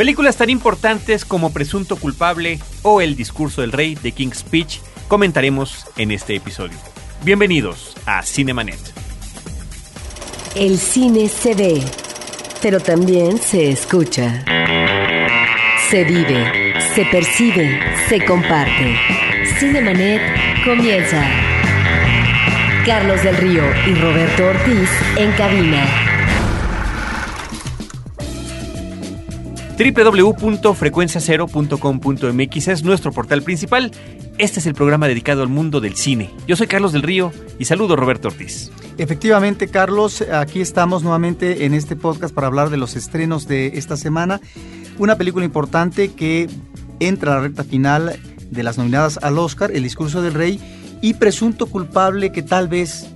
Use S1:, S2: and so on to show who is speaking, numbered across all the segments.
S1: Películas tan importantes como Presunto Culpable o El Discurso del Rey de King's Speech comentaremos en este episodio. Bienvenidos a Cinemanet.
S2: El cine se ve, pero también se escucha. Se vive, se percibe, se comparte. Cinemanet comienza. Carlos del Río y Roberto Ortiz en cabina.
S1: www.frecuenciacero.com.mx es nuestro portal principal. Este es el programa dedicado al mundo del cine. Yo soy Carlos del Río y saludo a Roberto Ortiz.
S3: Efectivamente, Carlos, aquí estamos nuevamente en este podcast para hablar de los estrenos de esta semana. Una película importante que entra a la recta final de las nominadas al Oscar, El discurso del rey, y presunto culpable que tal vez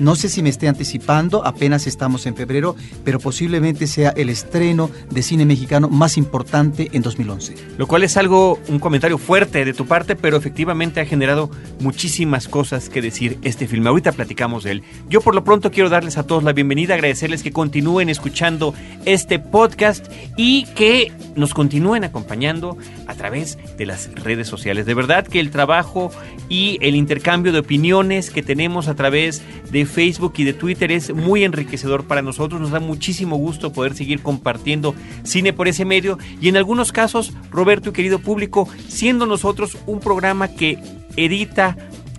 S3: no sé si me esté anticipando, apenas estamos en febrero, pero posiblemente sea el estreno de cine mexicano más importante en 2011.
S1: Lo cual es algo, un comentario fuerte de tu parte, pero efectivamente ha generado muchísimas cosas que decir este filme. Ahorita platicamos de él. Yo por lo pronto quiero darles a todos la bienvenida, agradecerles que continúen escuchando este podcast y que nos continúen acompañando a través de las redes sociales. De verdad que el trabajo y el intercambio de opiniones que tenemos a través de Facebook y de Twitter es muy enriquecedor para nosotros. Nos da muchísimo gusto poder seguir compartiendo cine por ese medio y en algunos casos, Roberto y querido público, siendo nosotros un programa que edita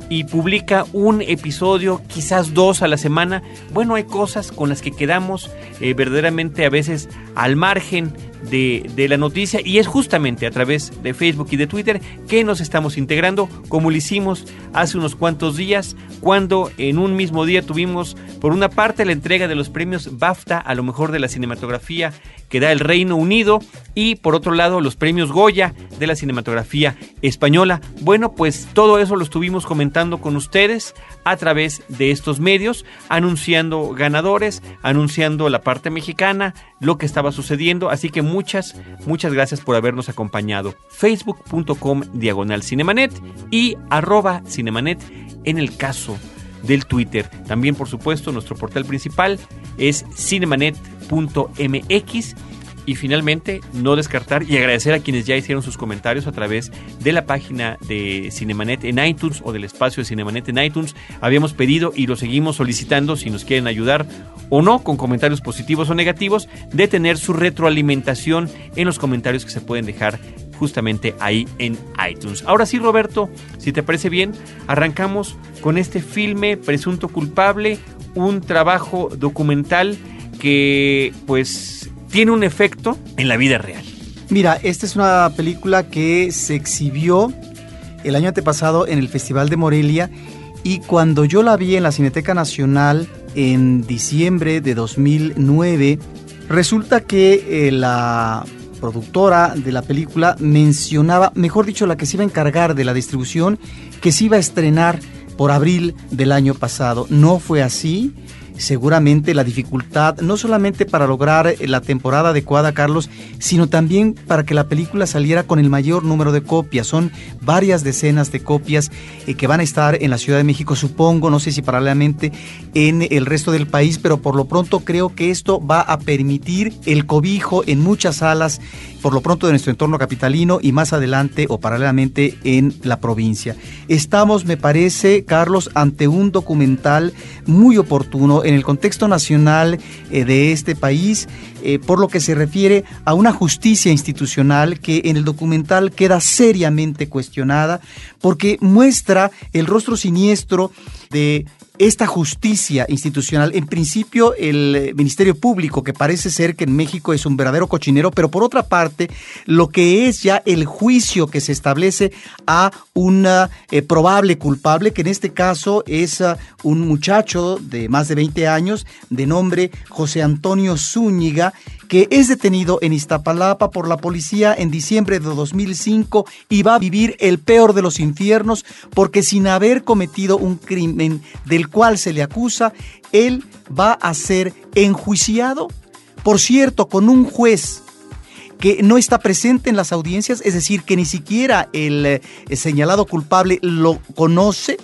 S1: y publica un episodio, quizás dos a la semana. Bueno, hay cosas con las que quedamos eh, verdaderamente a veces al margen de, de, la noticia y es justamente a través de Facebook y de Twitter que nos estamos integrando como lo hicimos hace unos cuantos días cuando en un mismo día tuvimos por una parte la entrega de los premios BAFTA a lo mejor de la cinematografía que da el Reino Unido y por otro lado los premios Goya de la cinematografía española. Bueno, pues todo eso lo estuvimos comentando con ustedes a través de estos medios, anunciando ganadores, anunciando la parte mexicana, lo que estaba sucediendo, así que muchas, muchas gracias por habernos acompañado. Facebook.com diagonal Cinemanet y arroba Cinemanet en el caso del Twitter. También, por supuesto, nuestro portal principal es cinemanet.mx. Y finalmente, no descartar y agradecer a quienes ya hicieron sus comentarios a través de la página de Cinemanet en iTunes o del espacio de Cinemanet en iTunes. Habíamos pedido y lo seguimos solicitando si nos quieren ayudar o no con comentarios positivos o negativos de tener su retroalimentación en los comentarios que se pueden dejar justamente ahí en iTunes. Ahora sí, Roberto, si te parece bien, arrancamos con este filme Presunto Culpable, un trabajo documental que pues tiene un efecto en la vida real.
S3: Mira, esta es una película que se exhibió el año antepasado en el Festival de Morelia y cuando yo la vi en la Cineteca Nacional en diciembre de 2009, resulta que eh, la productora de la película mencionaba, mejor dicho, la que se iba a encargar de la distribución, que se iba a estrenar por abril del año pasado. No fue así seguramente la dificultad, no solamente para lograr la temporada adecuada, Carlos, sino también para que la película saliera con el mayor número de copias. Son varias decenas de copias eh, que van a estar en la Ciudad de México, supongo, no sé si paralelamente en el resto del país, pero por lo pronto creo que esto va a permitir el cobijo en muchas salas, por lo pronto de nuestro entorno capitalino y más adelante o paralelamente en la provincia. Estamos, me parece, Carlos, ante un documental muy oportuno en el contexto nacional eh, de este país, eh, por lo que se refiere a una justicia institucional que en el documental queda seriamente cuestionada, porque muestra el rostro siniestro de esta justicia institucional, en principio el eh, Ministerio Público, que parece ser que en México es un verdadero cochinero, pero por otra parte, lo que es ya el juicio que se establece a un eh, probable culpable, que en este caso es uh, un muchacho de más de 20 años, de nombre José Antonio Zúñiga, que es detenido en Iztapalapa por la policía en diciembre de 2005 y va a vivir el peor de los infiernos porque sin haber cometido un crimen del cual se le acusa, él va a ser enjuiciado, por cierto, con un juez que no está presente en las audiencias, es decir, que ni siquiera el, eh, señalado culpable lo conoce,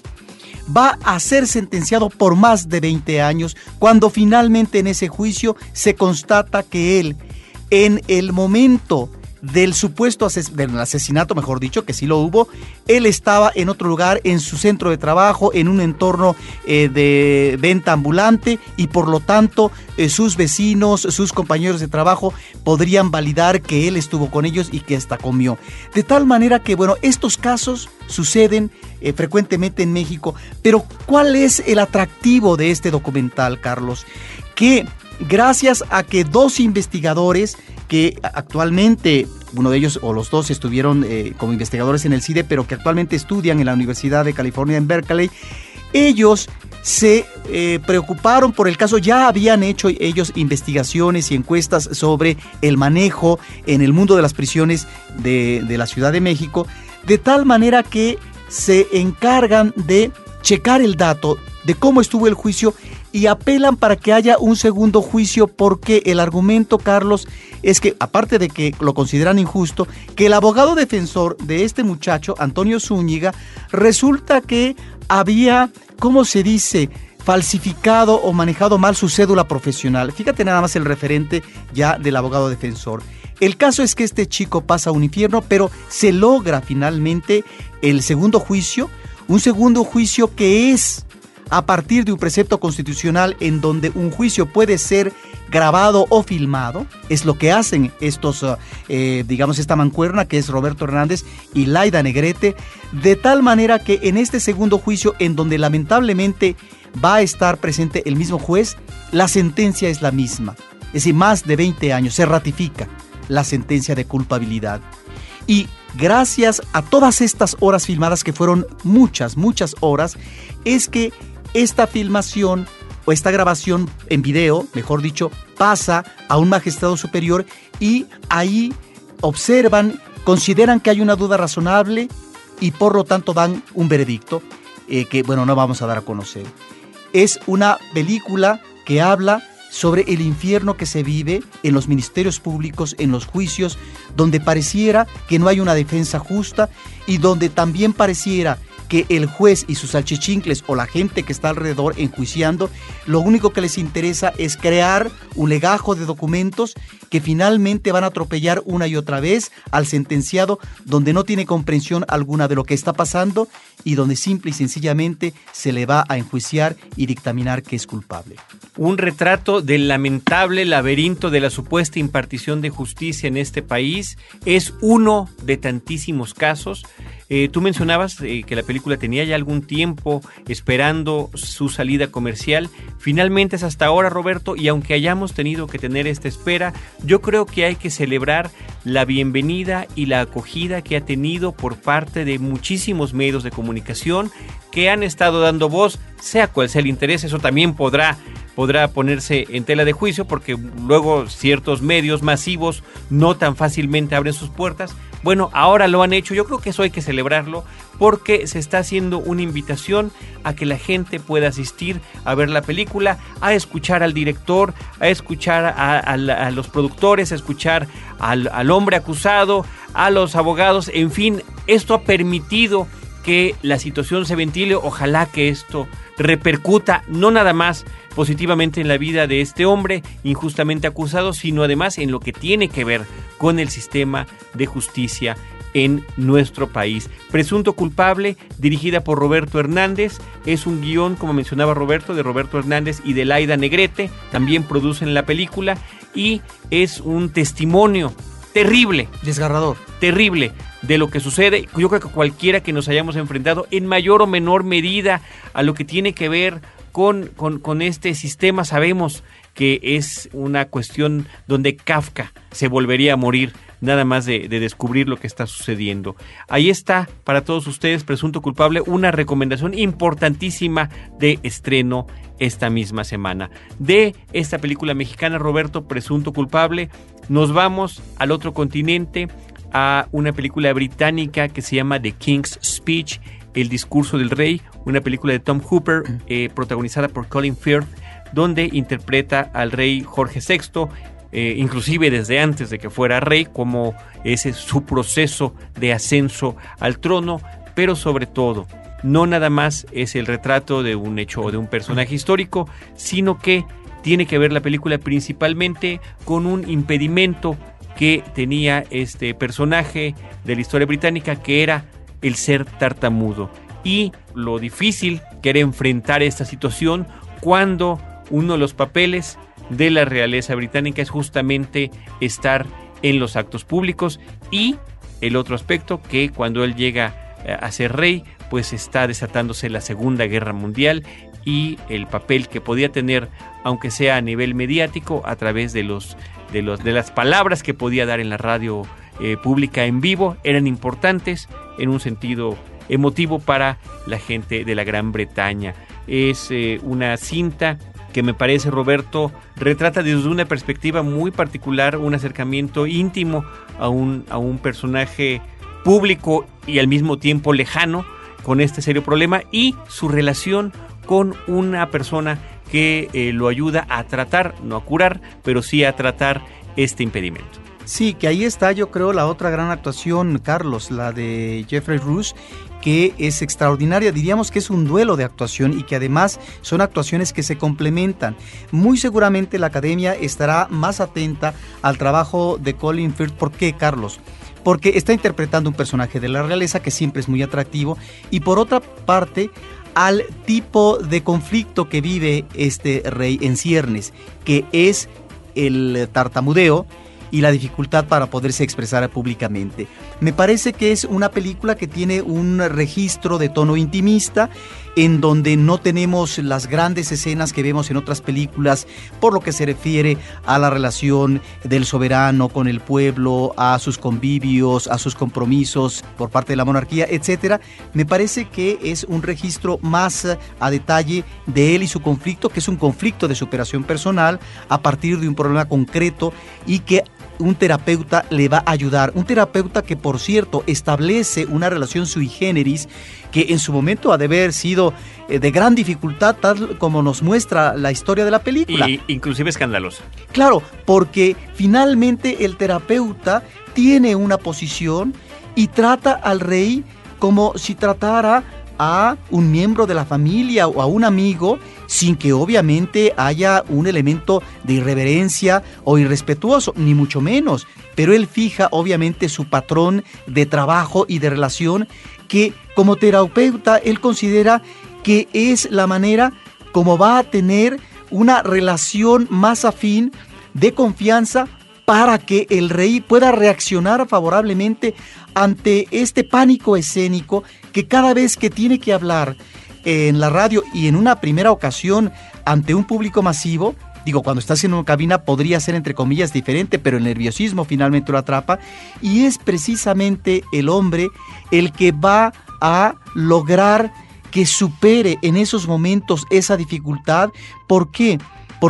S3: va a ser sentenciado por más de 20 años cuando finalmente en ese juicio se constata que él, en el momento del supuesto del asesinato, mejor dicho, que sí lo hubo. Él estaba en otro lugar, en su centro de trabajo, en un entorno eh, de venta ambulante y por lo tanto eh, sus vecinos, sus compañeros de trabajo podrían validar que él estuvo con ellos y que hasta comió. De tal manera que, bueno, estos casos suceden eh, frecuentemente en México, pero ¿cuál es el atractivo de este documental, Carlos? Que gracias a que dos investigadores que actualmente, uno de ellos o los dos estuvieron eh, como investigadores en el CIDE, pero que actualmente estudian en la Universidad de California en Berkeley, ellos se eh, preocuparon por el caso, ya habían hecho ellos investigaciones y encuestas sobre el manejo en el mundo de las prisiones de, de la Ciudad de México, de tal manera que se encargan de checar el dato de cómo estuvo el juicio y apelan para que haya un segundo juicio porque el argumento, Carlos, es que, aparte de que lo consideran injusto, que el abogado defensor de este muchacho, Antonio Zúñiga, resulta que había, ¿cómo se dice?, falsificado o manejado mal su cédula profesional. Fíjate nada más el referente ya del abogado defensor. El caso es que este chico pasa un infierno, pero se logra finalmente el segundo juicio, un segundo juicio que es a partir de un precepto constitucional en donde un juicio puede ser grabado o filmado. Es lo que hacen estos, uh, eh, digamos, esta mancuerna que es Roberto Hernández y Laida Negrete, de tal manera que en este segundo juicio, en donde lamentablemente va a estar presente el mismo juez, la sentencia es la misma. Es decir, más de 20 años se ratifica la sentencia de culpabilidad. Y gracias a todas estas horas filmadas, que fueron muchas, muchas horas, es que esta filmación o esta grabación en video, mejor dicho, pasa a un magistrado superior y ahí observan, consideran que hay una duda razonable y por lo tanto dan un veredicto eh, que, bueno, no vamos a dar a conocer. Es una película que habla sobre el infierno que se vive en los ministerios públicos, en los juicios, donde pareciera que no hay una defensa justa y donde también pareciera que el juez y sus salchichincles o la gente que está alrededor enjuiciando, lo único que les interesa es crear un legajo de documentos que finalmente van a atropellar una y otra vez al sentenciado donde no tiene comprensión alguna de lo que está pasando y donde simple y sencillamente se le va a enjuiciar y dictaminar que es culpable.
S1: Un retrato del lamentable laberinto de la supuesta impartición de justicia en este país. Es uno de tantísimos casos. Eh, tú mencionabas eh, que la película tenía ya algún tiempo esperando su salida comercial. Finalmente es hasta ahora, Roberto, y aunque hayamos tenido que tener esta espera, yo creo que hay que celebrar la bienvenida y la acogida que ha tenido por parte de muchísimos medios de comunicación que han estado dando voz, sea cual sea el interés, eso también podrá podrá ponerse en tela de juicio porque luego ciertos medios masivos no tan fácilmente abren sus puertas, bueno, ahora lo han hecho, yo creo que eso hay que celebrarlo porque se está haciendo una invitación a que la gente pueda asistir a ver la película, a escuchar al director, a escuchar a, los productores, a escuchar al, al hombre acusado, a los abogados, en fin, esto ha permitido que la situación se ventile, ojalá que esto repercuta no nada más positivamente en la vida de este hombre injustamente acusado, sino además en lo que tiene que ver con el sistema de justicia en nuestro país. Presunto culpable, dirigida por Roberto Hernández, es un guion, como mencionaba Roberto, de Roberto Hernández y de Laida Negrete, también producen la película y es un testimonio terrible.
S3: Desgarrador.
S1: Terrible de lo que sucede. Yo creo que cualquiera que nos hayamos enfrentado en mayor o menor medida a lo que tiene que ver con, con, este sistema, sabemos que es una cuestión donde Kafka se volvería a morir nada más de, de, descubrir lo que está sucediendo. Ahí está para todos ustedes, presunto culpable, una recomendación importantísima de estreno esta misma semana. De esta película mexicana, Roberto, presunto culpable, nos vamos al otro continente, a una película británica que se llama The King's Speech, El discurso del rey, una película de Tom Hooper eh, protagonizada por Colin Firth, donde interpreta al rey Jorge VI, eh, inclusive desde antes de que fuera rey, como ese su proceso de ascenso al trono, pero sobre todo, no nada más es el retrato de un hecho o de un personaje histórico, sino que tiene que ver la película principalmente con un impedimento que tenía este personaje de la historia británica que era el ser tartamudo. Y lo difícil que era enfrentar esta situación cuando uno de los papeles de la realeza británica es justamente estar en los actos públicos y el otro aspecto que cuando él llega eh, a ser rey pues está desatándose la Segunda Guerra Mundial y el papel que podía tener aunque sea a nivel mediático a través de los de los de las palabras que podía dar en la radio eh, pública en vivo eran importantes en un sentido emotivo para la gente de la Gran Bretaña. Es eh, una cinta que me parece, Roberto, retrata desde una perspectiva muy particular un acercamiento íntimo a un, a un personaje público y al mismo tiempo lejano con este serio problema y su relación con una persona que eh, lo ayuda a tratar, no a curar, pero sí a tratar este impedimento.
S3: Sí, que ahí está yo creo la otra gran actuación, Carlos, la de Jeffrey Rush, que es extraordinaria, diríamos que es un duelo de actuación y que además son actuaciones que se complementan. Muy seguramente la academia estará más atenta al trabajo de Colin Firth. ¿Por qué, Carlos? Porque está interpretando un personaje de la realeza que siempre es muy atractivo y por otra parte al tipo de conflicto que vive este rey en ciernes, que es el tartamudeo y la dificultad para poderse expresar públicamente. Me parece que es una película que tiene un registro de tono intimista en donde no tenemos las grandes escenas que vemos en otras películas por lo que se refiere a la relación del soberano con el pueblo, a sus convivios, a sus compromisos por parte de la monarquía, etcétera. Me parece que es un registro más a detalle de él y su conflicto, que es un conflicto de superación personal a partir de un problema concreto y que un terapeuta le va a ayudar. Un terapeuta que, por cierto, establece una relación sui generis que en su momento ha de haber sido eh, de gran dificultad, tal como nos muestra la historia de la película.
S1: Y inclusive escandalosa.
S3: Claro, porque finalmente el terapeuta tiene una posición y trata al rey como si tratara a un miembro de la familia o a un amigo sin que obviamente haya un elemento de irreverencia o irrespetuoso, ni mucho menos. Pero él fija obviamente su patrón de trabajo y de relación que como terapeuta él considera que es la manera como va a tener una relación más afín de confianza para que el rey pueda reaccionar favorablemente ante este pánico escénico que cada vez que tiene que hablar en la radio y en una primera ocasión ante un público masivo, digo, cuando estás en una cabina podría ser entre comillas diferente, pero el nerviosismo finalmente lo atrapa y es precisamente el hombre el que va a lograr que supere en esos momentos esa dificultad. ¿Por qué?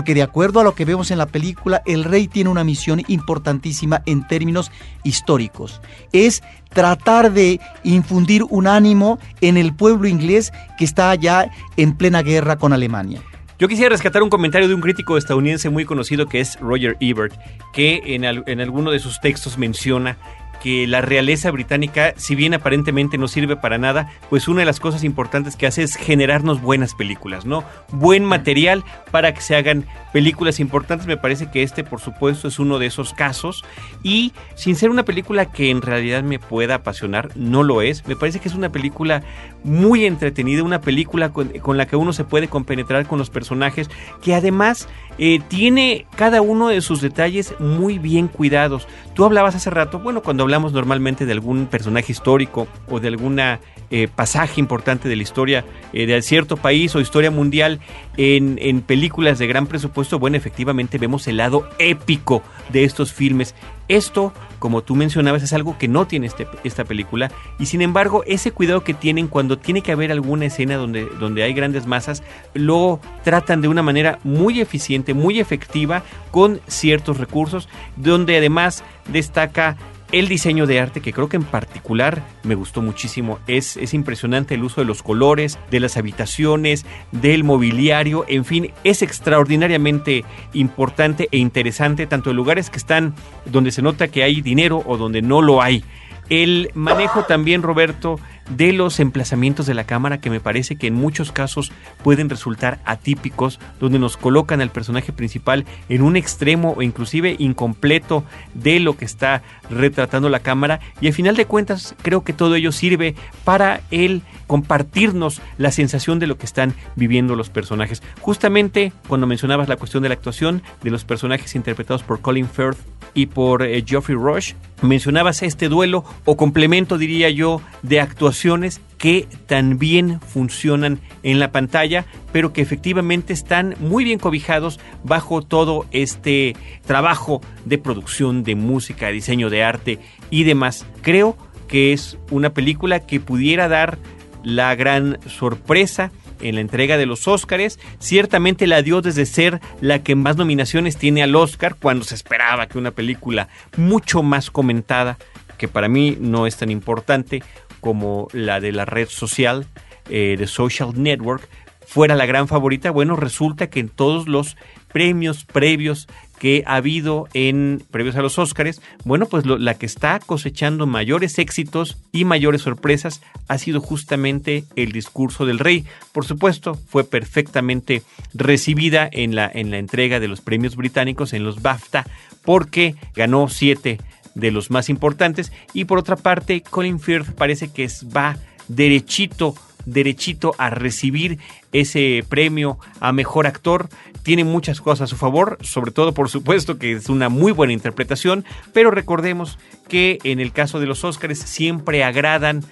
S3: De acuerdo a lo que vemos en la película, el rey tiene una misión importantísima en términos históricos. Es tratar de infundir un ánimo en el pueblo inglés que está ya en plena guerra con Alemania.
S1: Yo quisiera rescatar un comentario de un crítico estadounidense muy conocido que es Roger Ebert, que en, en alguno de sus textos menciona que la realeza británica, si bien aparentemente no sirve para nada, pues una de las cosas importantes que hace es generarnos buenas películas, ¿no? Buen material para que se hagan películas importantes. Me parece que este, por supuesto, es uno de esos casos. Y sin ser una película que en realidad me pueda apasionar, no lo es. Me parece que es una película muy entretenida, una película con, la que uno se puede compenetrar con los personajes, que además eh, tiene cada uno de sus detalles muy bien cuidados. Tú hablabas hace rato, bueno, cuando hablamos normalmente de algún personaje histórico o de alguna eh, pasaje importante de la historia eh, de cierto país o historia mundial en, en, películas de gran presupuesto, bueno, efectivamente vemos el lado épico de estos filmes. Esto, como tú mencionabas, es algo que no tiene este, esta película. Y sin embargo ese cuidado que tienen cuando tiene que haber alguna escena donde, donde hay grandes masas, lo tratan de una manera muy eficiente, muy efectiva, con ciertos recursos, donde además destaca el diseño de arte, que creo que en particular me gustó muchísimo, es, es impresionante el uso de los colores, de las habitaciones, del mobiliario, en fin, es extraordinariamente importante e interesante, tanto en lugares que están donde se nota que hay dinero o donde no lo hay. El manejo también, Roberto, de los emplazamientos de la cámara que me parece que en muchos casos pueden resultar atípicos, donde nos colocan al personaje principal en un extremo o inclusive incompleto de lo que está retratando la cámara y al final de cuentas creo que todo ello sirve para el compartirnos la sensación de lo que están viviendo los personajes. Justamente cuando mencionabas la cuestión de la actuación de los personajes interpretados por Colin Firth y por eh, Geoffrey Rush, mencionabas este duelo o complemento, diría yo, de actuaciones que también funcionan en la pantalla, pero que efectivamente están muy bien cobijados bajo todo este trabajo de producción, de música, diseño de arte y demás. Creo que es una película que pudiera dar la gran sorpresa en la entrega de los Óscares. Ciertamente la dio desde ser la que más nominaciones tiene al Oscar, cuando se esperaba que una película mucho más comentada, que para mí no es tan importante como la de la red social, eh, de Social Network, fuera la gran favorita. Bueno, resulta que en todos los premios previos que ha habido en previos a los Óscares, bueno, pues la que está cosechando mayores éxitos y mayores sorpresas ha sido justamente el discurso del rey. Por supuesto, fue perfectamente recibida en la, en la entrega de los premios británicos, en los BAFTA, porque ganó siete de los más importantes y por otra parte, Colin Firth parece que va derechito derechito a recibir ese premio a mejor actor. Tiene muchas cosas a su favor, sobre todo por supuesto que es una muy buena interpretación, pero recordemos que en el caso de los Óscares siempre agradan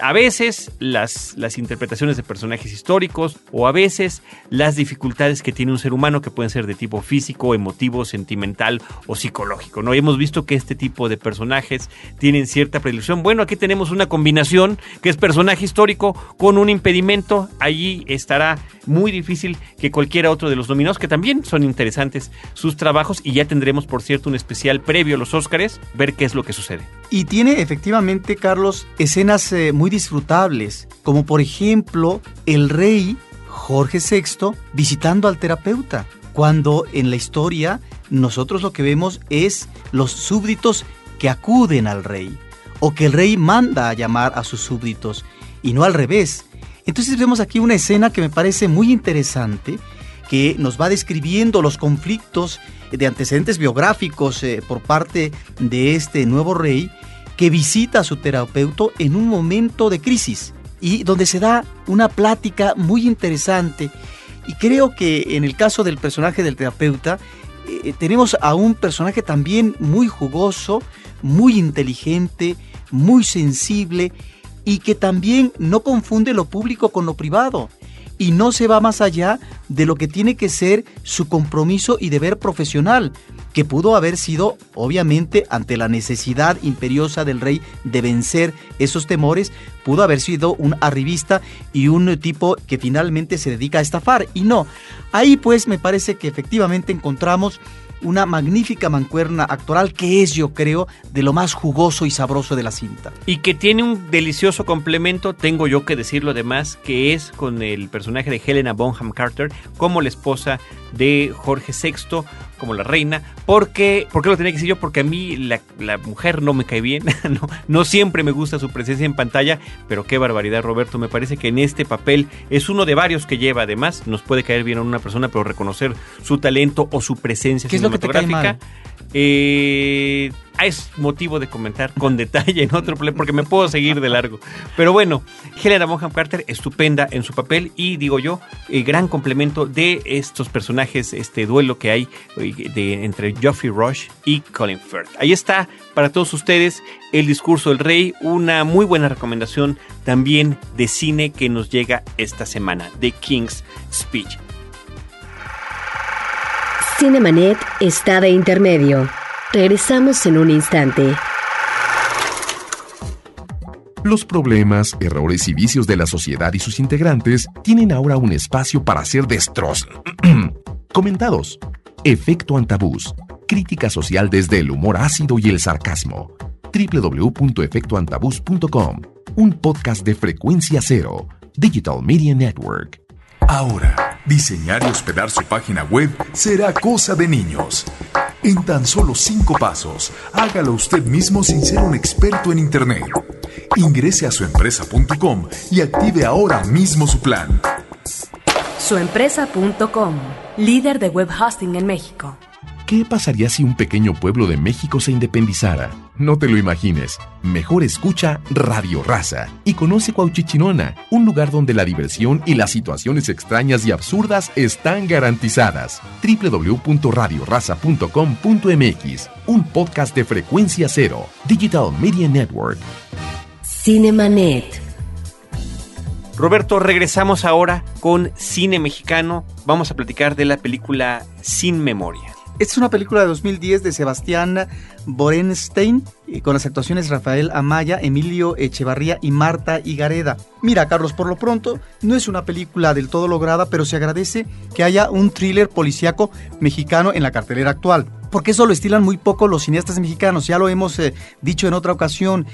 S1: a veces las, las interpretaciones de personajes históricos o a veces las dificultades que tiene un ser humano que pueden ser de tipo físico, emotivo, sentimental o psicológico. ¿no? hemos visto que este tipo de personajes tienen cierta predilección. Bueno, aquí tenemos una combinación que es personaje histórico con un impedimento. Allí estará muy difícil que cualquiera otro de los nominados, que también son interesantes sus trabajos y ya tendremos, por cierto, un especial previo a los Óscares, ver qué es lo que sucede.
S3: Y tiene efectivamente, Carlos, escenas eh, muy disfrutables, como por ejemplo el rey Jorge VI visitando al terapeuta, cuando en la historia nosotros lo que vemos es los súbditos que acuden al rey, o que el rey manda a llamar a sus súbditos, y no al revés. Entonces vemos aquí una escena que me parece muy interesante, que nos va describiendo los conflictos de antecedentes biográficos eh, por parte de este nuevo rey que visita a su terapeuta en un momento de crisis y donde se da una plática muy interesante. Y creo que en el caso del personaje del terapeuta, eh, tenemos a un personaje también muy jugoso, muy inteligente, muy sensible y que también no confunde lo público con lo privado y no se va más allá de lo que tiene que ser su compromiso y deber profesional, que pudo haber sido, obviamente, ante la necesidad imperiosa del rey de vencer esos temores, pudo haber sido un arribista y un tipo que finalmente se dedica a estafar. Y no, ahí pues me parece que efectivamente encontramos una magnífica mancuerna actoral que es, yo creo, de lo más jugoso y sabroso de la cinta.
S1: Y que tiene un delicioso complemento, tengo yo que decirlo además, que es con el personaje de Helena Bonham Carter como la esposa de Jorge VI, como la reina. porque ¿Por qué lo tenía que decir yo? Porque a mí la, mujer no me cae bien, no, no siempre me gusta su presencia en pantalla, pero qué barbaridad Roberto, me parece que en este papel es uno de varios que lleva, además nos puede caer bien a una persona, pero reconocer su talento o su presencia cinematográfica. Eh, es motivo de comentar con detalle en otro play porque me puedo seguir de largo. Pero bueno, Helena Bonham Carter, estupenda en su papel y digo yo, el gran complemento de estos personajes, este duelo que hay eh, de, entre Geoffrey Rush y Colin Firth. Ahí está para todos ustedes el discurso del rey, una muy buena recomendación también de cine que nos llega esta semana, The King's Speech.
S2: Cinemanet está de intermedio. Regresamos en un instante.
S4: Los problemas, errores y vicios de la sociedad y sus integrantes tienen ahora un espacio para ser destroz... comentados. Efecto Antabús. Crítica social desde el humor ácido y el sarcasmo. www.efectoantabús.com. Un podcast de frecuencia cero. Digital Media Network.
S5: Ahora, diseñar y hospedar su página web será cosa de niños. En tan solo cinco pasos, hágalo usted mismo sin ser un experto en Internet. Ingrese a suempresa.com y active ahora mismo su plan.
S6: Suempresa.com, líder de web hosting en México.
S4: ¿Qué pasaría si un pequeño pueblo de México se independizara? No te lo imagines. Mejor escucha Radio Raza y conoce Cuauchichinona, un lugar donde la diversión y las situaciones extrañas y absurdas están garantizadas. www.radioraza.com.mx, un podcast de frecuencia cero, Digital Media Network.
S2: Cinemanet.
S1: Roberto, regresamos ahora con cine mexicano. Vamos a platicar de la película Sin Memoria.
S3: Esta es una película de 2010 de Sebastián Borenstein, eh, con las actuaciones Rafael Amaya, Emilio Echevarría y Marta Higareda. Mira, Carlos, por lo pronto, no es una película del todo lograda, pero se agradece que haya un thriller policíaco mexicano en la cartelera actual. Porque eso lo estilan muy poco los cineastas mexicanos, ya lo hemos eh, dicho en otra ocasión.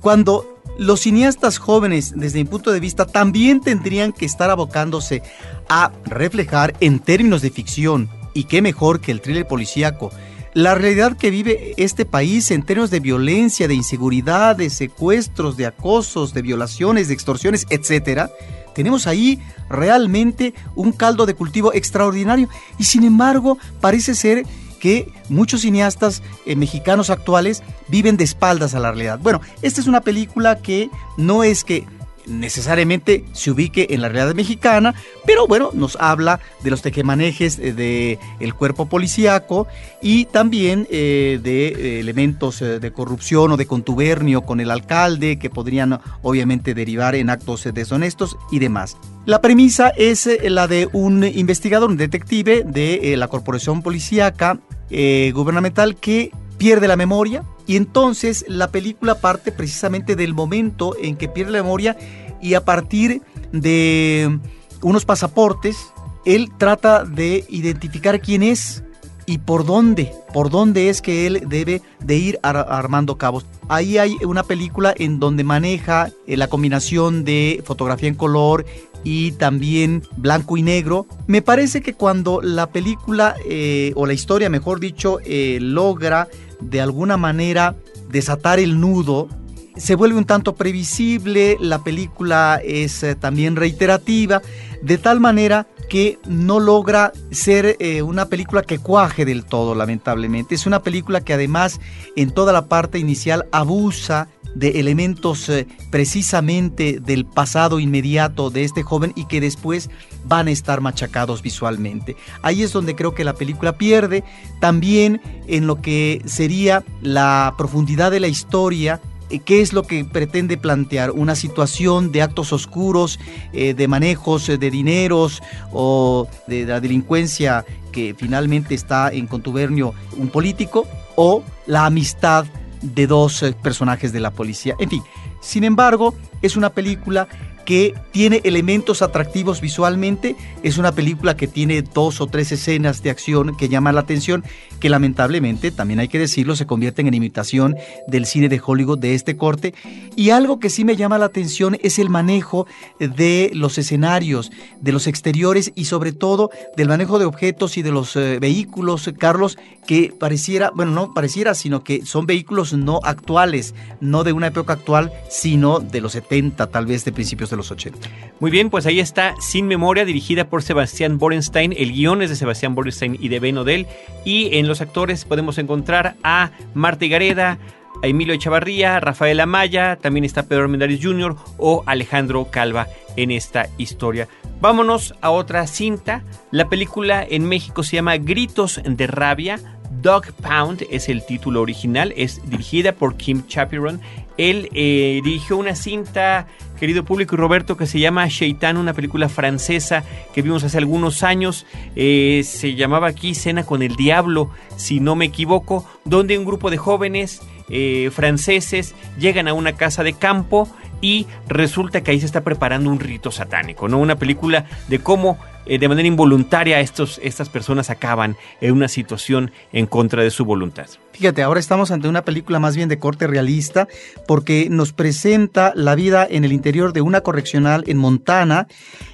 S3: Cuando los cineastas jóvenes, desde mi punto de vista, también tendrían que estar abocándose a reflejar en términos de ficción, y qué mejor que el thriller policíaco. La realidad que vive este país en términos de violencia, de inseguridad, de secuestros, de acosos, de violaciones, de extorsiones, etcétera, tenemos ahí realmente un caldo de cultivo extraordinario y sin embargo parece ser que muchos cineastas eh, mexicanos actuales viven de espaldas a la realidad. Bueno, esta es una película que no es que necesariamente se ubique en la realidad mexicana, pero bueno, nos habla de los tequemanejes del de el cuerpo policíaco y también eh, de eh, elementos eh, de corrupción o de contubernio con el alcalde que podrían obviamente derivar en actos deshonestos y demás. La premisa es la de un investigador, un detective de la corporación policíaca gubernamental que pierde la memoria y entonces la película parte precisamente del momento en que pierde la memoria y a partir de unos pasaportes, él trata de identificar quién es y por dónde, por dónde es que él debe de ir armando cabos. Ahí hay una película en donde maneja eh, la combinación de fotografía en color y también blanco y negro. Me parece que cuando la película eh, o la historia, mejor dicho, eh, logra de alguna manera desatar el nudo, se vuelve un tanto previsible, la película es eh, también reiterativa, de tal manera que no logra ser eh, una película que cuaje del todo, lamentablemente. Es una película que además en toda la parte inicial abusa de elementos eh, precisamente del pasado inmediato de este joven y que después van a estar machacados visualmente. Ahí es donde creo que la película pierde, también en lo que sería la profundidad de la historia eh, ¿Qué es lo que pretende plantear? Una situación de actos oscuros, eh, de manejos de dineros o de la delincuencia que finalmente está en contubernio un político o la amistad de dos eh, personajes de la policía. En fin, sin embargo, es una película que tiene elementos atractivos visualmente. Es una película que tiene dos o tres escenas de acción que llaman la atención, que lamentablemente, también hay que decirlo, se convierten en imitación del cine de Hollywood de este corte. Y algo que sí me llama la atención es el manejo de los escenarios, de los exteriores y sobre todo del manejo de objetos y de los eh, vehículos, Carlos, que pareciera, bueno, no pareciera, sino que son vehículos no actuales, no de una época actual, sino de los 70, tal vez de principios de los 80.
S1: Muy bien, pues ahí está Sin Memoria, dirigida por Sebastián Borenstein. El guion es de Sebastián Borenstein y de Ben Odell. Y en los actores podemos encontrar a Marta Gareda, a Emilio Echavarría, Rafael Amaya, también está Pedro Armendáriz Jr. o Alejandro Calva en esta historia. Vámonos a otra cinta. La película en México se llama Gritos de Rabia. Dog Pound es el título original, es dirigida por Kim Chapiron. Él eh, dirigió una cinta, querido público Roberto, que se llama Shaitan, una película francesa que vimos hace algunos años. Eh, se llamaba aquí Cena con el Diablo, si no me equivoco, donde un grupo de jóvenes eh, franceses llegan a una casa de campo y resulta que ahí se está preparando un rito satánico, ¿no? Una película de cómo eh, de manera involuntaria estos, estas personas acaban en una situación en contra de su voluntad.
S3: Fíjate, ahora estamos ante una película más bien de corte realista porque nos presenta la vida en el interior de una correccional en Montana,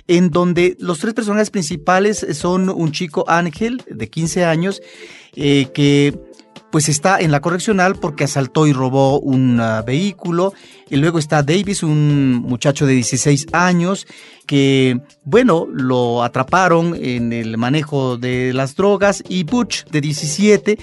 S3: en donde los tres personajes principales son un chico Ángel de 15 años eh, que pues está en la correccional porque asaltó y robó un uh, vehículo. Y luego está Davis, un muchacho de 16 años que, bueno, lo atraparon en el manejo de las drogas. Y Butch, de 17,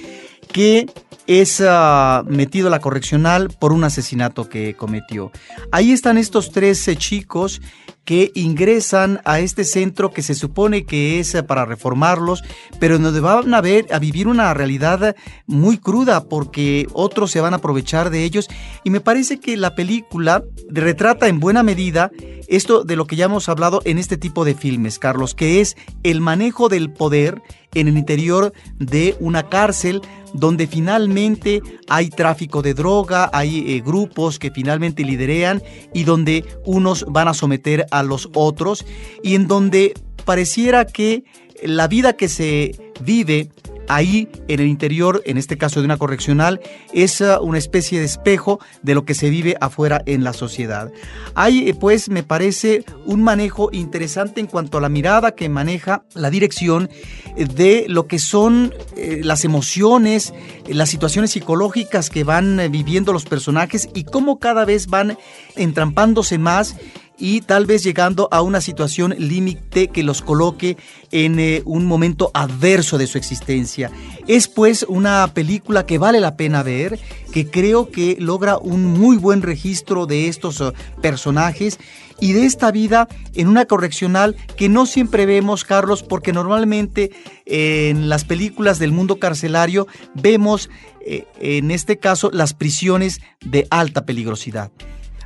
S3: que es uh, metido a la correccional por un asesinato que cometió. Ahí están estos tres chicos que ingresan a este centro que se supone que es eh, para reformarlos, pero donde van a ver a vivir una realidad muy cruda porque otros se van a aprovechar de ellos y me parece que la película retrata en buena medida esto de lo que ya hemos hablado en este tipo de filmes, Carlos, que es el manejo del poder en el interior de una cárcel donde finalmente hay tráfico de droga, hay eh, grupos que finalmente liderean y donde unos van a someter a los otros y en donde pareciera que la vida que se vive ahí en el interior, en este caso de una correccional, es uh, una especie de espejo de lo que se vive afuera en la sociedad. Hay, eh, pues, me parece un manejo interesante en cuanto a la mirada que maneja la dirección eh, de lo que son eh, las emociones, las situaciones psicológicas que van viviendo los personajes y cómo cada vez van entrampándose más y tal vez llegando a una situación límite que los coloque en eh, un momento adverso de su existencia. Es pues una película que vale la pena ver, que creo que logra un muy buen registro de estos eh, personajes y de esta vida en una correccional que no siempre vemos, Carlos, porque normalmente en las películas del mundo carcelario vemos, eh, en este caso, las prisiones de alta peligrosidad.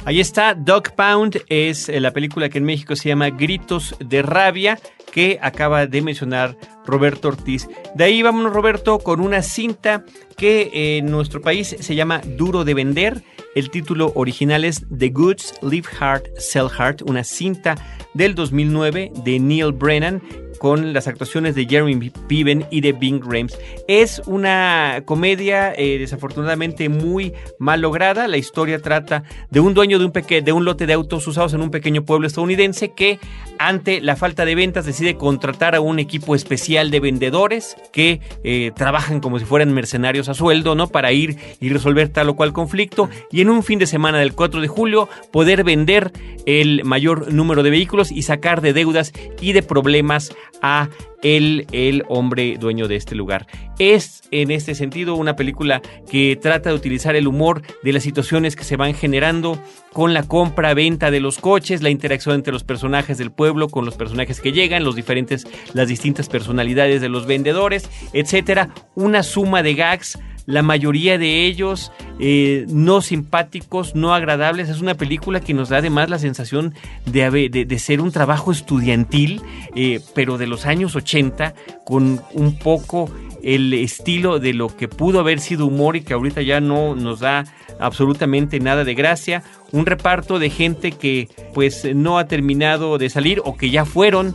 S1: Ahí está, Dog Pound es eh, la película que en México se llama Gritos de Rabia, que acaba de mencionar Roberto Ortiz. De ahí vámonos, Roberto, con una cinta que en nuestro país se llama Duro de Vender. El título original es The Goods, Live Hard, Sell Hard, una cinta del 2009 de Neil Brennan con las actuaciones de Jeremy Piven y de Bing Rames. Es una comedia eh, desafortunadamente muy mal lograda. La historia trata de un dueño de un, de un lote de autos usados en un pequeño pueblo estadounidense que ante la falta de ventas decide contratar a un equipo especial de vendedores que eh, trabajan como si fueran mercenarios a sueldo, ¿no? Para ir y resolver tal o cual conflicto y en un fin de semana del 4 de julio poder vender el mayor número de vehículos y sacar de deudas y de problemas a el, el hombre dueño de este lugar. Es en este sentido una película que trata de utilizar el humor de las situaciones que se van generando con la compra-venta de los coches, la interacción entre los personajes del pueblo con los personajes que llegan, los diferentes, las distintas personalidades de los vendedores, etcétera. Una suma de gags la mayoría de ellos eh, no simpáticos, no agradables. Es una película que nos da además la sensación de, de, ser un trabajo estudiantil, eh, pero de los años 80, con un poco el estilo de lo que pudo haber sido humor y que ahorita ya no nos da absolutamente nada de gracia. Un reparto de gente que pues no ha terminado de salir o que ya fueron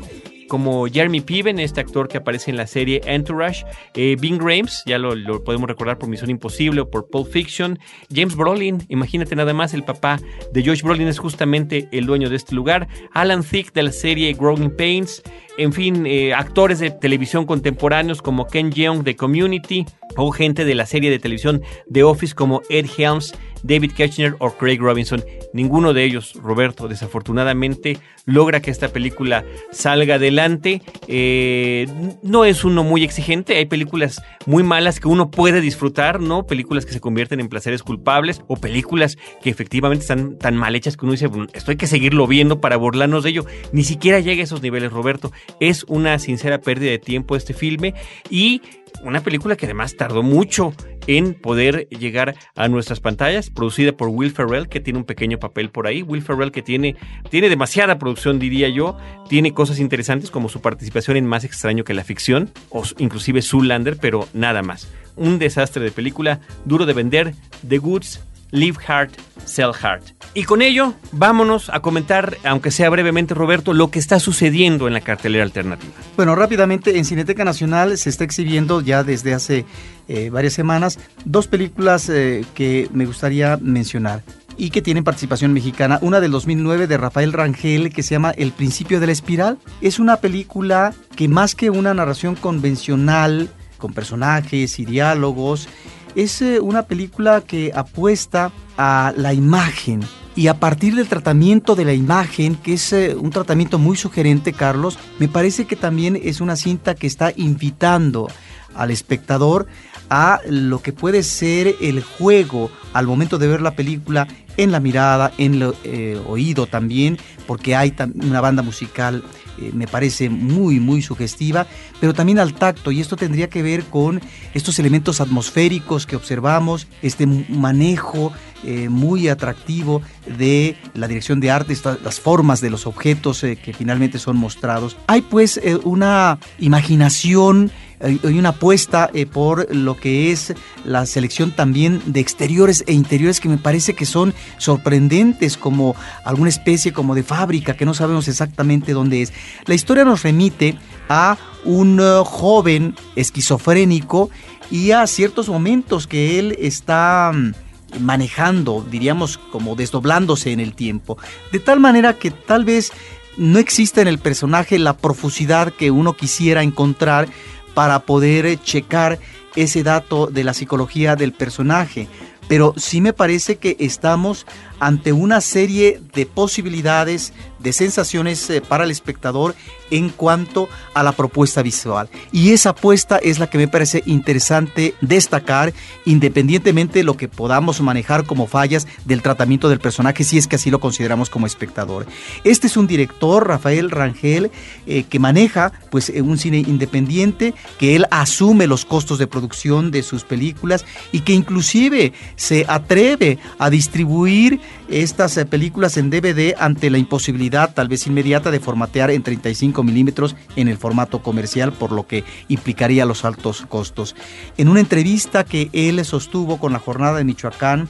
S1: como Jeremy Piven, este actor que aparece en la serie Entourage, eh, Bing Rames, ya lo, podemos recordar por Misión Imposible o por Pulp Fiction, James Brolin, imagínate nada más, el papá de Josh Brolin es justamente el dueño de este lugar, Alan Thicke de la serie Growing Pains, en fin, eh, actores de televisión contemporáneos como Ken Jeong de Community o gente de la serie de televisión The Office como Ed Helms David Ketchner o Craig Robinson. Ninguno de ellos, Roberto, desafortunadamente, logra que esta película salga adelante. Eh, no es uno muy exigente, hay películas muy malas que uno puede disfrutar, ¿no? Películas que se convierten en placeres culpables o películas que efectivamente están tan mal hechas que uno dice, esto hay que seguirlo viendo para burlarnos de ello. Ni siquiera llega a esos niveles, Roberto. Es una sincera pérdida de tiempo este filme y una película que además tardó mucho en poder llegar a nuestras pantallas, producida por Will Ferrell, que tiene un pequeño papel por ahí. Will Ferrell que tiene, tiene demasiada producción, diría yo, tiene cosas interesantes como su participación en Más extraño que la ficción, o inclusive Zoolander, pero nada más. Un desastre de película, duro de vender, The Goods, Live Hard, Sell Hard. Y con ello, vámonos a comentar, aunque sea brevemente, Roberto, lo que está sucediendo en la cartelera alternativa.
S3: Bueno, rápidamente, en Cineteca Nacional se está exhibiendo ya desde hace eh, varias semanas dos películas eh, que me gustaría mencionar y que tienen participación mexicana. Una del 2009 de Rafael Rangel que se llama El principio de la espiral. Es una película que más que una narración convencional, con personajes y diálogos, Es eh, una película que apuesta a la imagen y a partir del tratamiento de la imagen, que es eh, un tratamiento muy sugerente, Carlos, me parece que también es una cinta que está invitando al espectador a lo que puede ser el juego al momento de ver la película en la mirada, en el eh, oído también, porque hay una banda musical eh, me parece muy, muy sugestiva, pero también al tacto, y esto tendría que ver con estos elementos atmosféricos que observamos, este manejo eh, muy atractivo de la dirección de arte, las formas de los objetos que finalmente son mostrados. Hay pues una imaginación hay una apuesta eh, por lo que es la selección también de exteriores e interiores que me parece que son sorprendentes, como alguna especie como de fábrica que no sabemos exactamente dónde es. La historia nos remite a un eh, joven esquizofrénico y a ciertos momentos que él está mm, manejando, diríamos como desdoblándose en el tiempo, de tal manera que tal vez no exista en el personaje la profusidad que uno quisiera encontrar para poder checar ese dato de la psicología del personaje. Pero sí me parece que estamos ante una serie de posibilidades, de sensaciones eh, para el espectador en cuanto a la propuesta visual. Y esa apuesta es la que me parece interesante destacar, independientemente de lo que podamos manejar como fallas del tratamiento del personaje, si es que así lo consideramos como espectador. Este es un director, Rafael Rangel, eh, que maneja pues eh, un cine independiente, que él asume los costos de producción de sus películas y que inclusive se atreve a distribuir estas eh, películas en DVD ante la imposibilidad tal vez inmediata de formatear en 35 milímetros en el formato comercial, por lo que implicaría los altos costos. En una entrevista que él sostuvo con la jornada de Michoacán,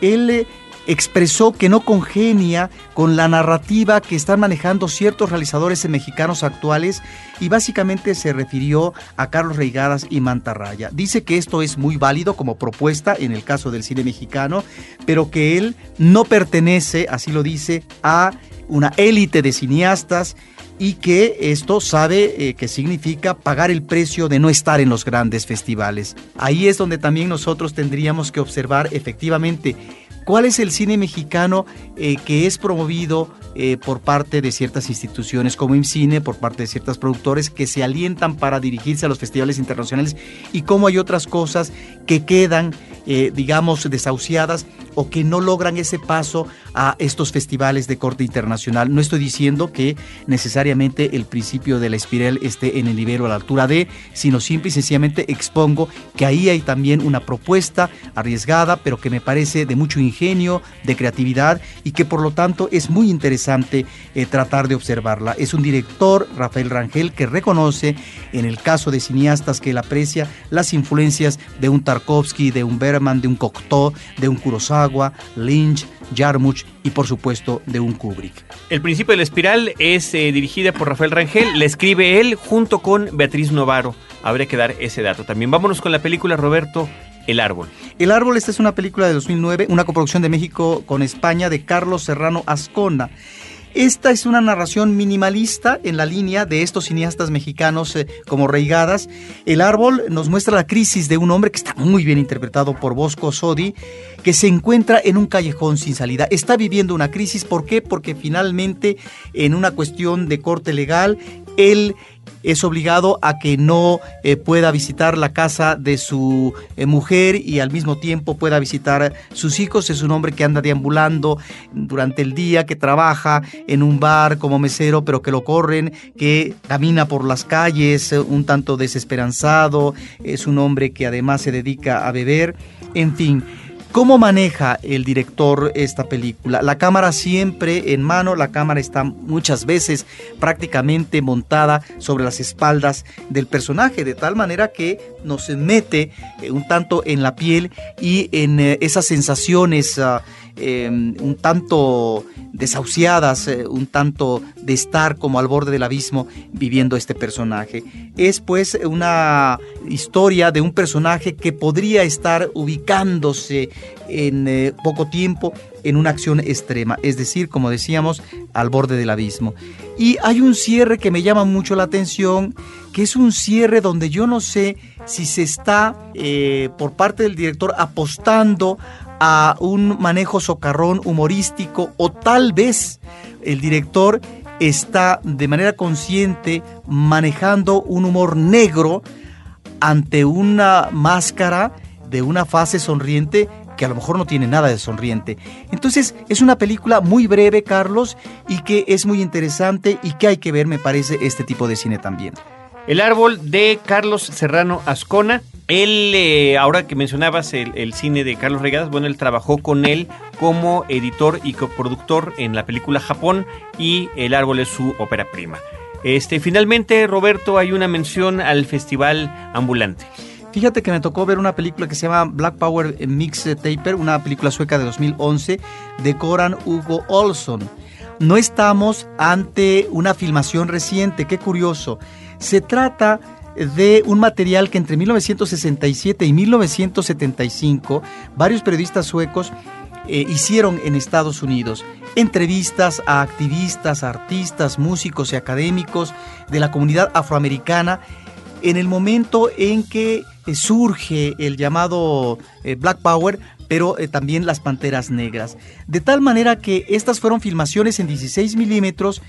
S3: él eh, expresó que no congenia con la narrativa que están manejando ciertos realizadores mexicanos actuales y básicamente se refirió a Carlos Reigadas y Mantarraya. Dice que esto es muy válido como propuesta en el caso del cine mexicano, pero que él no pertenece, así lo dice, a una élite de cineastas y que esto sabe eh, que significa pagar el precio de no estar en los grandes festivales. Ahí es donde también nosotros tendríamos que observar efectivamente ¿Cuál es el cine mexicano eh, que es promovido eh, por parte de ciertas instituciones como IMCINE, por parte de ciertos productores que se alientan para dirigirse a los festivales internacionales y cómo hay otras cosas que quedan, eh, digamos, desahuciadas o que no logran ese paso a estos festivales de corte internacional. No estoy diciendo que necesariamente el principio de la espiral esté en el nivel o a la altura de, sino simple y sencillamente expongo que ahí hay también una propuesta arriesgada, pero que me parece de mucho ingenio, de creatividad y que por lo tanto es muy interesante eh, tratar de observarla. Es un director, Rafael Rangel, que reconoce en el caso de cineastas que él aprecia las influencias de un Tarkovsky, de un Berman, de un Cocteau, de un Kurosawa, Lynch, Jarmusch y por supuesto de un Kubrick.
S1: El principio de la espiral es eh, dirigida por Rafael Rangel, le escribe él junto con Beatriz Novaro. Habría que dar ese dato también. Vámonos con la película Roberto el Árbol.
S3: El Árbol, esta es una película de 2009, una coproducción de México con España de Carlos Serrano Ascona. Esta es una narración minimalista en la línea de estos cineastas mexicanos eh, como Reigadas. El árbol nos muestra la crisis de un hombre que está muy bien interpretado por Bosco Sodi, que se encuentra en un callejón sin salida. Está viviendo una crisis, ¿por qué? Porque finalmente en una cuestión de corte legal, él es obligado a que no eh, pueda visitar la casa de su eh, mujer y al mismo tiempo pueda visitar sus hijos. Es un hombre que anda deambulando durante el día, que trabaja en un bar como mesero, pero que lo corren, que camina por las calles eh, un tanto desesperanzado. Es un hombre que además se dedica a beber. En fin. ¿Cómo maneja el director esta película? La cámara siempre en mano, la cámara está muchas veces prácticamente montada sobre las espaldas del personaje, de tal manera que nos mete eh, un tanto en la piel y en eh, esas sensaciones Em, un tanto desahuciadas, eh, un tanto de estar como al borde del abismo viviendo este personaje. Es pues una historia de un personaje que podría estar ubicándose en eh, poco tiempo en una acción extrema, es decir, como decíamos, al borde del abismo. Y hay un cierre que me llama mucho la atención, que es un cierre donde yo no sé si se está eh, por parte del director apostando a un manejo socarrón humorístico o tal vez el director está de manera consciente manejando un humor negro ante una máscara de una fase sonriente que a lo mejor no tiene nada de sonriente. Entonces es una película muy breve, Carlos, y que es muy interesante y que hay que ver, me parece, este tipo de cine también.
S1: El árbol de Carlos Serrano Ascona. Él, eh, ahora que mencionabas el, cine de Carlos Regadas, bueno, él trabajó con él como editor y coproductor en la película Japón y El árbol es su ópera prima. Este, finalmente, Roberto, hay una mención al Festival Ambulante.
S3: Fíjate que me tocó ver una película que se llama Black Power Mix Taper, una película sueca de 2011 de Coran Hugo Olson. No estamos ante una filmación reciente, qué curioso. Se trata de un material que entre 1967 y 1975 varios periodistas suecos eh, hicieron en Estados Unidos. Entrevistas a activistas, artistas, músicos y académicos de la comunidad afroamericana en el momento en que eh, surge el llamado eh, Black Power, pero también las Panteras Negras. De tal manera que estas fueron filmaciones en 16 milímetros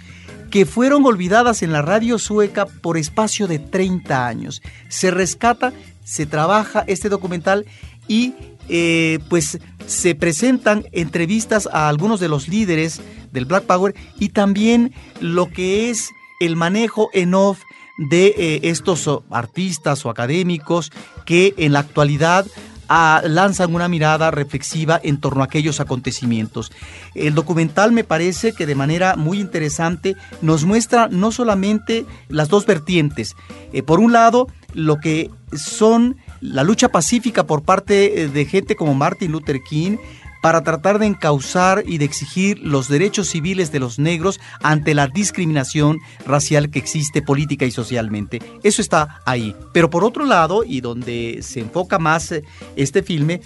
S3: que fueron olvidadas en la radio sueca por espacio de 30 años. Se rescata, se trabaja este documental y eh, pues se presentan entrevistas a algunos de los líderes del Black Power y también lo que es el manejo en off de eh, estos artistas o académicos que en la actualidad lanzan una mirada reflexiva en torno a aquellos acontecimientos. El documental me parece que de manera muy interesante nos muestra no solamente las dos vertientes, eh, por un lado lo que son la lucha pacífica por parte eh, de gente como Martin Luther King, para tratar de encauzar y de exigir los derechos civiles de los negros ante la discriminación racial que existe política y socialmente. Eso está ahí. Pero por otro lado, y donde se enfoca más eh, este filme,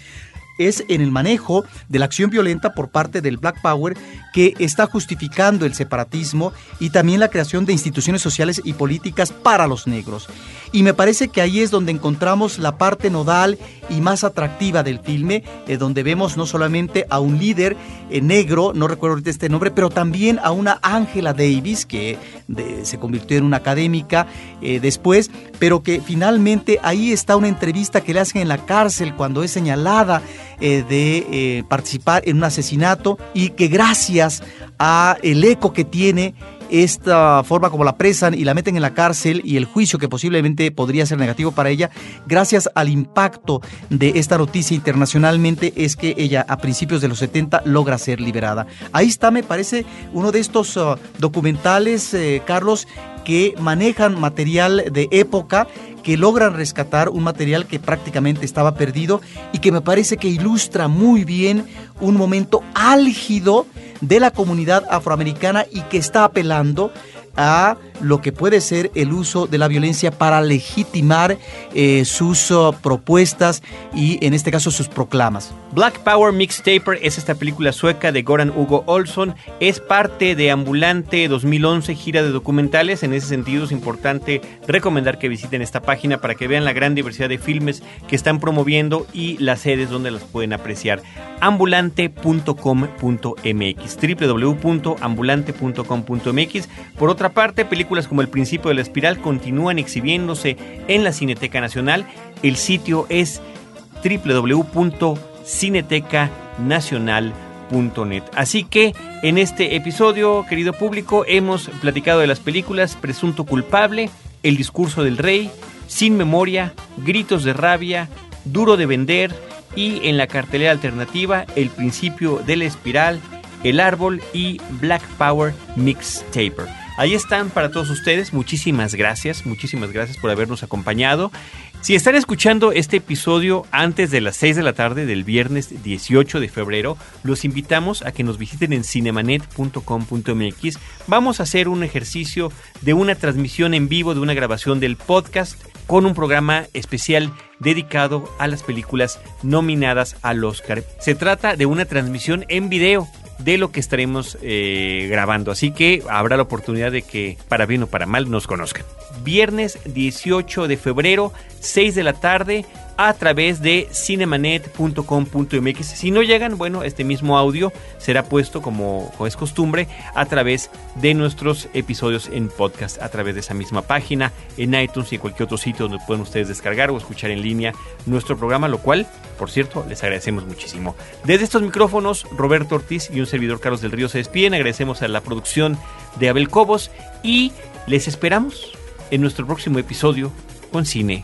S3: es en el manejo de la acción violenta por parte del Black Power que está justificando el separatismo y también la creación de instituciones sociales y políticas para los negros. Y me parece que ahí es donde encontramos la parte nodal y más atractiva del filme, eh, donde vemos no solamente a un líder eh, negro, no recuerdo ahorita este nombre, pero también a una Angela Davis, que se convirtió en una académica eh, después, pero que finalmente ahí está una entrevista que le hacen en la cárcel cuando es señalada de participar en un asesinato y que gracias a el eco que tiene esta forma como la presan y la meten en la cárcel y el juicio que posiblemente podría ser negativo para ella, gracias al impacto de esta noticia internacionalmente, es que ella a principios de los 70 logra ser liberada. Ahí está, me parece, uno de estos uh, documentales, eh, Carlos, que manejan material de época que logran rescatar un material que prácticamente estaba perdido y que me parece que ilustra muy bien un momento álgido de la comunidad afroamericana y que está apelando a lo que puede ser el uso de la violencia para legitimar eh, sus uh, propuestas y en este caso sus proclamas.
S1: Black Power Mixtaper es esta película sueca de Goran Hugo Olson, es parte de Ambulante 2011, gira de documentales, en ese sentido es importante recomendar que visiten esta página para que vean la gran diversidad de filmes que están promoviendo y las sedes donde las pueden apreciar. ambulante.com.mx www.ambulante.com.mx Por otra parte, película como El principio de la espiral continúan exhibiéndose en la Cineteca Nacional. El sitio es www.cinetecanacional.net. Así que en este episodio, querido público, hemos platicado de las películas Presunto culpable, El discurso del rey, Sin memoria, Gritos de rabia, Duro de vender y en la cartelera alternativa El principio de la espiral, El árbol y Black Power Mix Taper. Ahí están para todos ustedes. Muchísimas gracias, muchísimas gracias por habernos acompañado. Si están escuchando este episodio antes de las 6 de la tarde del viernes 18 de febrero, los invitamos a que nos visiten en cinemanet.com.mx. Vamos a hacer un ejercicio de una transmisión en vivo de una grabación del podcast con un programa especial dedicado a las películas nominadas al Oscar. Se trata de una transmisión en video de lo que estaremos eh, grabando. Así que habrá la oportunidad de que, para bien o para mal, nos conozcan. Viernes 18 de febrero, 6 de la tarde, a través de cinemanet.com.mx. Si no llegan, bueno, este mismo audio será puesto como, es costumbre a través de nuestros episodios en podcast, a través de esa misma página, en iTunes y en cualquier otro sitio donde pueden ustedes descargar o escuchar en línea nuestro programa, lo cual, por cierto, les agradecemos muchísimo. Desde estos micrófonos, Roberto Ortiz y un servidor Carlos del Río se despiden. Agradecemos a la producción de Abel Cobos y les esperamos en nuestro próximo episodio con Cine,